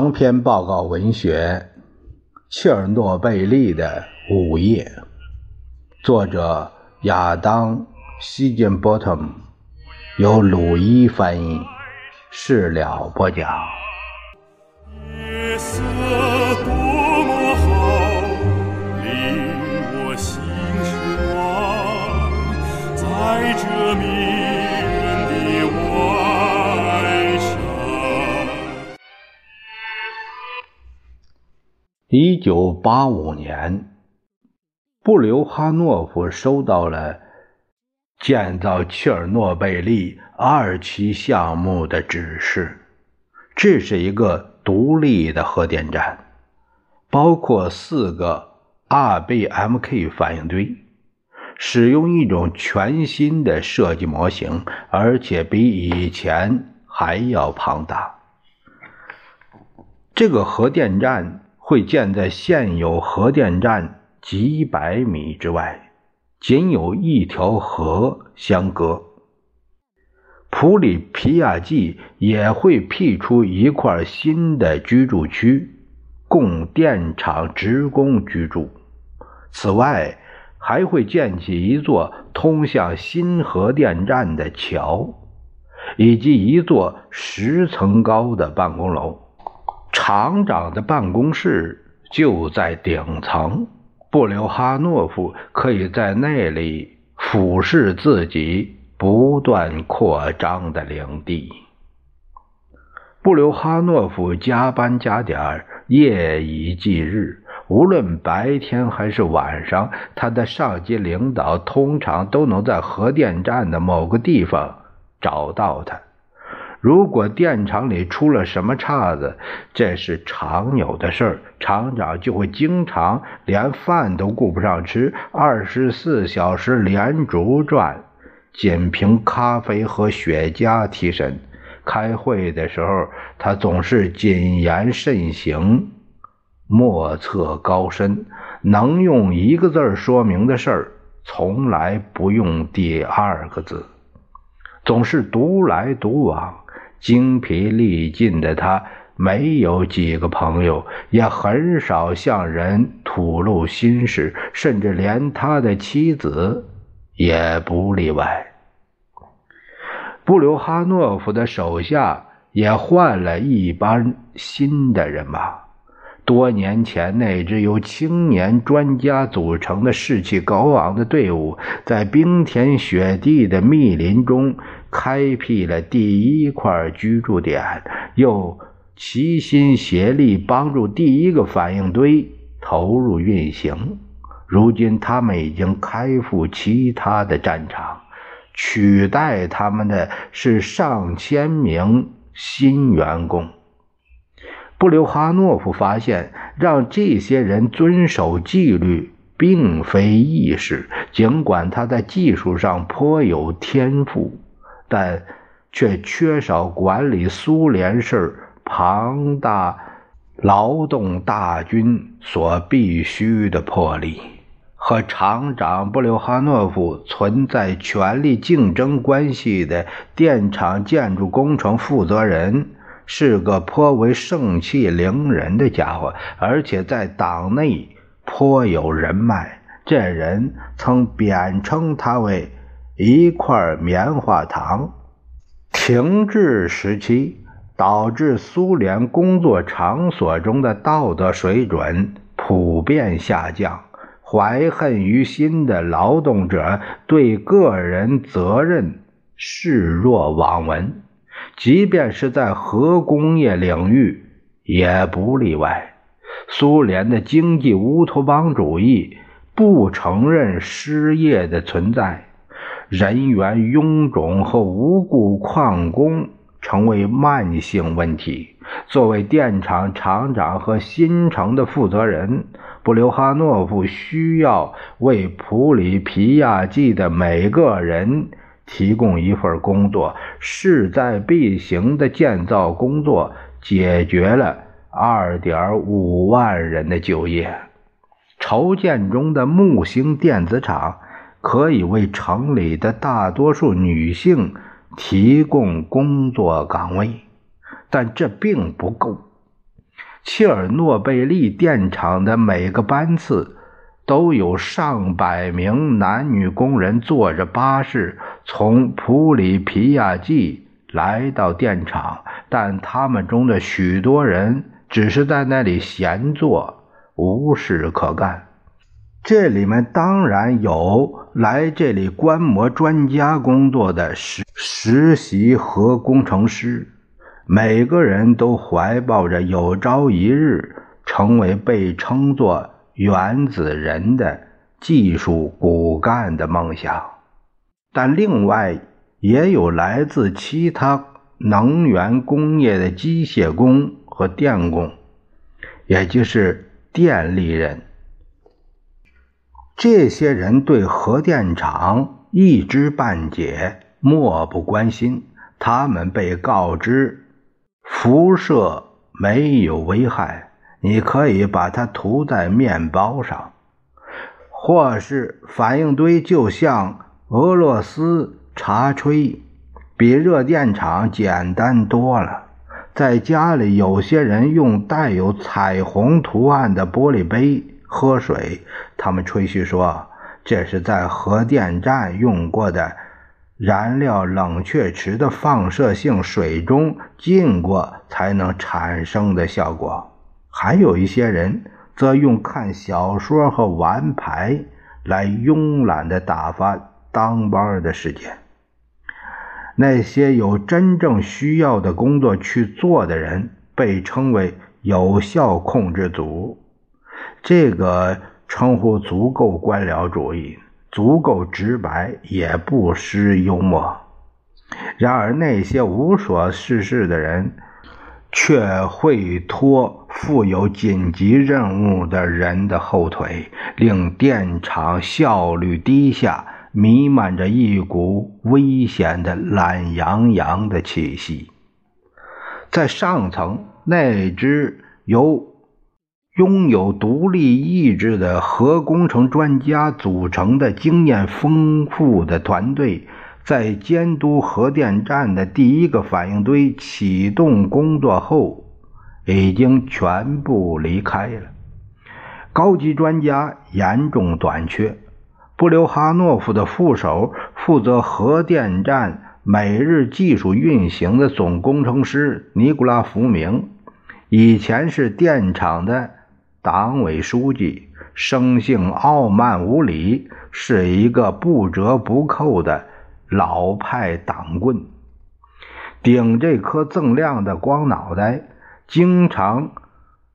长篇报告文学《切尔诺贝利的午夜》，作者亚当·希金伯特，由鲁伊翻译，事了播讲。九八五年，布留哈诺夫收到了建造切尔诺贝利二期项目的指示。这是一个独立的核电站，包括四个 RBMK 反应堆，使用一种全新的设计模型，而且比以前还要庞大。这个核电站会建在现有核电站几百米之外，仅有一条河相隔。普里皮亚季也会辟出一块新的居住区，供电厂职工居住。此外，还会建起一座通向新核电站的桥，以及一座十层高的办公楼。厂长的办公室就在顶层，布留哈诺夫可以在那里俯视自己。不断扩张的领地。布留哈诺夫加班加点，夜以继日。无论白天还是晚上，他的上级领导通常都能在核电站的某个地方找到他。如果电厂里出了什么岔子，这是常有的事儿，厂长就会经常连饭都顾不上吃，二十四小时连轴转。仅凭咖啡和雪茄提神。开会的时候，他总是谨言慎行，莫测高深。能用一个字说明的事儿，从来不用第二个字。总是独来独往，精疲力尽的他，没有几个朋友，也很少向人吐露心事，甚至连他的妻子。也不例外。布留哈诺夫的手下也换了一帮新的人马。多年前，那支由青年专家组成的士气高昂的队伍，在冰天雪地的密林中开辟了第一块居住点，又齐心协力帮助第一个反应堆投入运行。如今，他们已经开赴其他的战场，取代他们的是上千名新员工。布留哈诺夫发现，让这些人遵守纪律并非易事。尽管他在技术上颇有天赋，但却缺少管理苏联式庞大劳动大军所必须的魄力。和厂长布留哈诺夫存在权力竞争关系的电厂建筑工程负责人是个颇为盛气凌人的家伙，而且在党内颇有人脉。这人曾贬称他为“一块棉花糖”。停滞时期导致苏联工作场所中的道德水准普遍下降。怀恨于心的劳动者对个人责任视若罔闻，即便是在核工业领域也不例外。苏联的经济乌托邦主义不承认失业的存在，人员臃肿和无故旷工成为慢性问题。作为电厂厂长和新城的负责人。布留哈诺夫需要为普里皮亚季的每个人提供一份工作，势在必行的建造工作解决了2.5万人的就业。筹建中的木星电子厂可以为城里的大多数女性提供工作岗位，但这并不够。切尔诺贝利电厂的每个班次都有上百名男女工人坐着巴士从普里皮亚季来到电厂，但他们中的许多人只是在那里闲坐，无事可干。这里面当然有来这里观摩专家工作的实实习核工程师。每个人都怀抱着有朝一日成为被称作原子人的技术骨干的梦想，但另外也有来自其他能源工业的机械工和电工，也就是电力人。这些人对核电厂一知半解，漠不关心。他们被告知。辐射没有危害，你可以把它涂在面包上，或是反应堆就像俄罗斯茶炊，比热电厂简单多了。在家里，有些人用带有彩虹图案的玻璃杯喝水，他们吹嘘说这是在核电站用过的。燃料冷却池的放射性水中浸过才能产生的效果。还有一些人则用看小说和玩牌来慵懒地打发当班的时间。那些有真正需要的工作去做的人被称为有效控制组，这个称呼足够官僚主义。足够直白，也不失幽默。然而，那些无所事事的人，却会拖负有紧急任务的人的后腿，令电厂效率低下，弥漫着一股危险的懒洋洋的气息。在上层，那只由……拥有独立意志的核工程专家组成的经验丰富的团队，在监督核电站的第一个反应堆启动工作后，已经全部离开了。高级专家严重短缺。布留哈诺夫的副手负责核电站每日技术运行的总工程师尼古拉·福明，以前是电厂的。党委书记生性傲慢无礼，是一个不折不扣的老派党棍。顶这颗锃亮的光脑袋，经常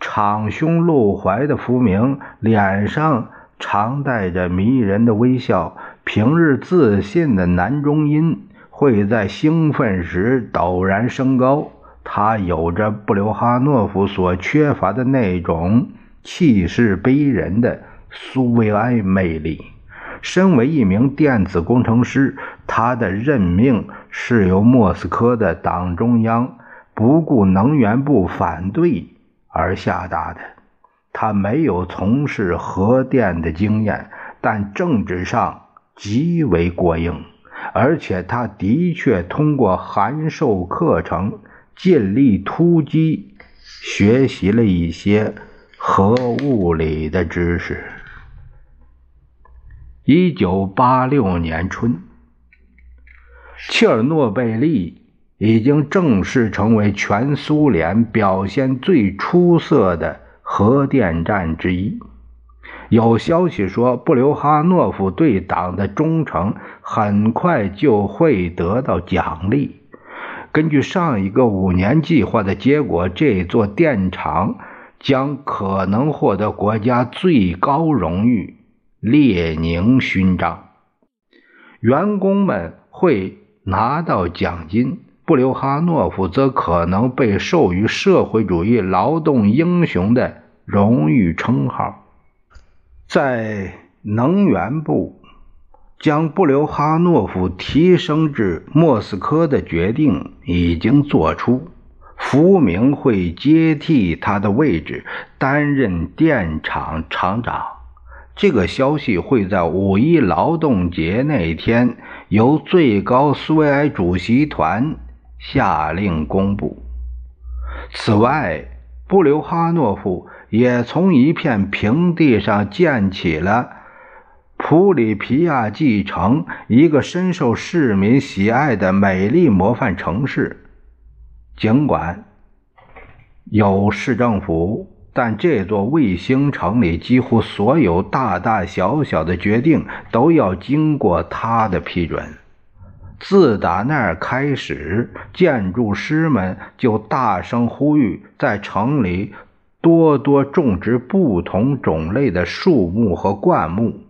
敞胸露怀的福明，脸上常带着迷人的微笑。平日自信的男中音会在兴奋时陡然升高。他有着布留哈诺夫所缺乏的那种。气势逼人的苏维埃魅力。身为一名电子工程师，他的任命是由莫斯科的党中央不顾能源部反对而下达的。他没有从事核电的经验，但政治上极为过硬，而且他的确通过函授课程尽力突击学习了一些。核物理的知识。一九八六年春，切尔诺贝利已经正式成为全苏联表现最出色的核电站之一。有消息说，布留哈诺夫对党的忠诚很快就会得到奖励。根据上一个五年计划的结果，这座电厂。将可能获得国家最高荣誉——列宁勋章。员工们会拿到奖金，布留哈诺夫则可能被授予社会主义劳动英雄的荣誉称号。在能源部将布留哈诺夫提升至莫斯科的决定已经做出。福明会接替他的位置，担任电厂厂长。这个消息会在五一劳动节那天由最高苏维埃主席团下令公布。此外，布留哈诺夫也从一片平地上建起了普里皮亚季城，一个深受市民喜爱的美丽模范城市。尽管有市政府，但这座卫星城里几乎所有大大小小的决定都要经过他的批准。自打那儿开始，建筑师们就大声呼吁，在城里多多种植不同种类的树木和灌木，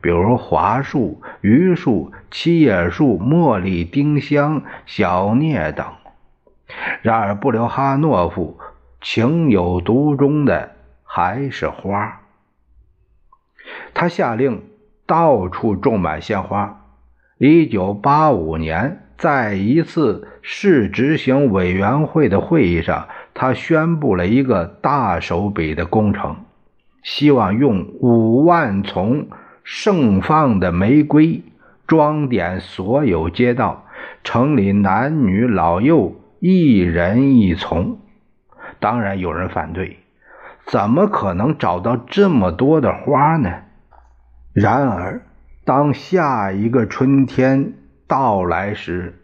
比如桦树、榆树、七叶树、茉莉、丁香、小聂等。然而，布留哈诺夫情有独钟的还是花。他下令到处种满鲜花。一九八五年，在一次市执行委员会的会议上，他宣布了一个大手笔的工程，希望用五万丛盛放的玫瑰装点所有街道，城里男女老幼一人一丛。当然有人反对，怎么可能找到这么多的花呢？然而。当下一个春天到来时，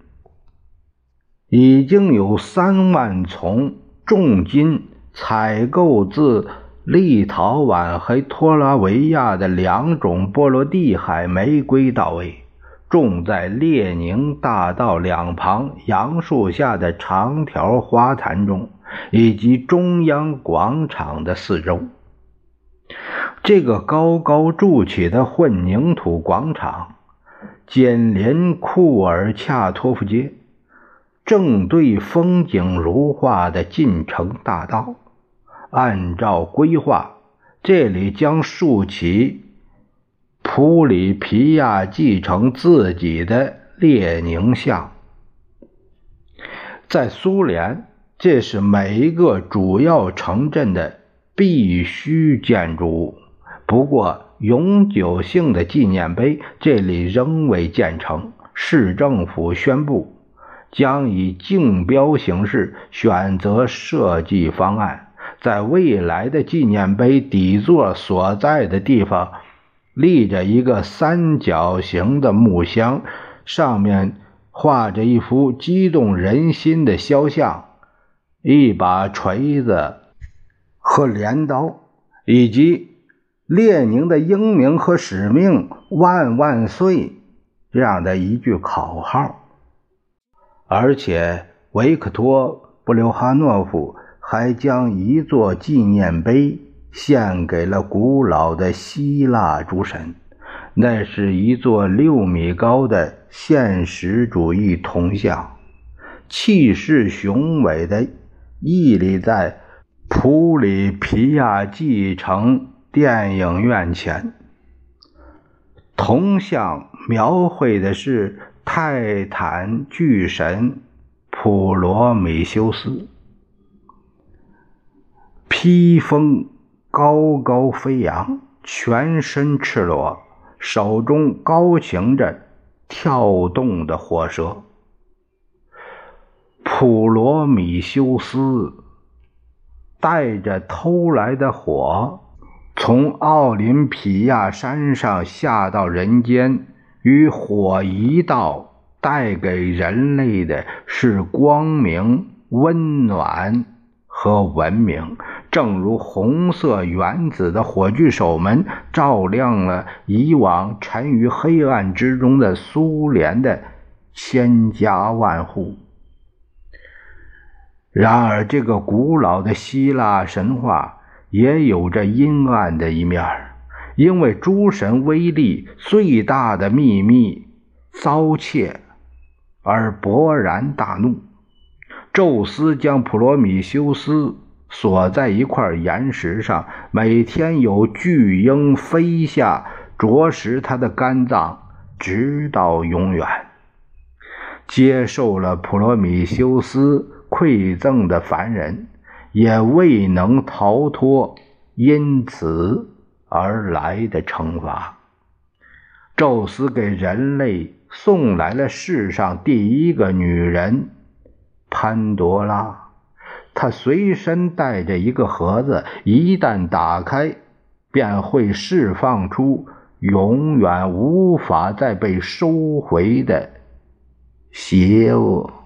已经有三万丛重金采购自立陶宛和托拉维亚的两种波罗的海玫瑰到位，种在列宁大道两旁杨树下的长条花坛中，以及中央广场的四周。这个高高筑起的混凝土广场，紧邻库尔恰托夫街，正对风景如画的进城大道。按照规划，这里将竖起普里皮亚继承自己的列宁像。在苏联，这是每一个主要城镇的必须建筑物。不过，永久性的纪念碑这里仍未建成。市政府宣布，将以竞标形式选择设计方案。在未来的纪念碑底座所在的地方，立着一个三角形的木箱，上面画着一幅激动人心的肖像，一把锤子和镰刀，以及。列宁的英名和使命，万万岁！这样的一句口号，而且维克托·布留哈诺夫还将一座纪念碑献给了古老的希腊诸神。那是一座六米高的现实主义铜像，气势雄伟的屹立在普里皮亚季城。电影院前，铜像描绘的是泰坦巨神普罗米修斯，披风高高飞扬，全身赤裸，手中高擎着跳动的火蛇。普罗米修斯带着偷来的火。从奥林匹亚山上下到人间，与火一道，带给人类的是光明、温暖和文明。正如红色原子的火炬手们照亮了以往沉于黑暗之中的苏联的千家万户。然而，这个古老的希腊神话。也有着阴暗的一面因为诸神威力最大的秘密遭窃，而勃然大怒。宙斯将普罗米修斯锁在一块岩石上，每天有巨鹰飞下啄食他的肝脏，直到永远。接受了普罗米修斯馈赠的凡人。也未能逃脱因此而来的惩罚。宙斯给人类送来了世上第一个女人潘多拉，他随身带着一个盒子，一旦打开，便会释放出永远无法再被收回的邪恶。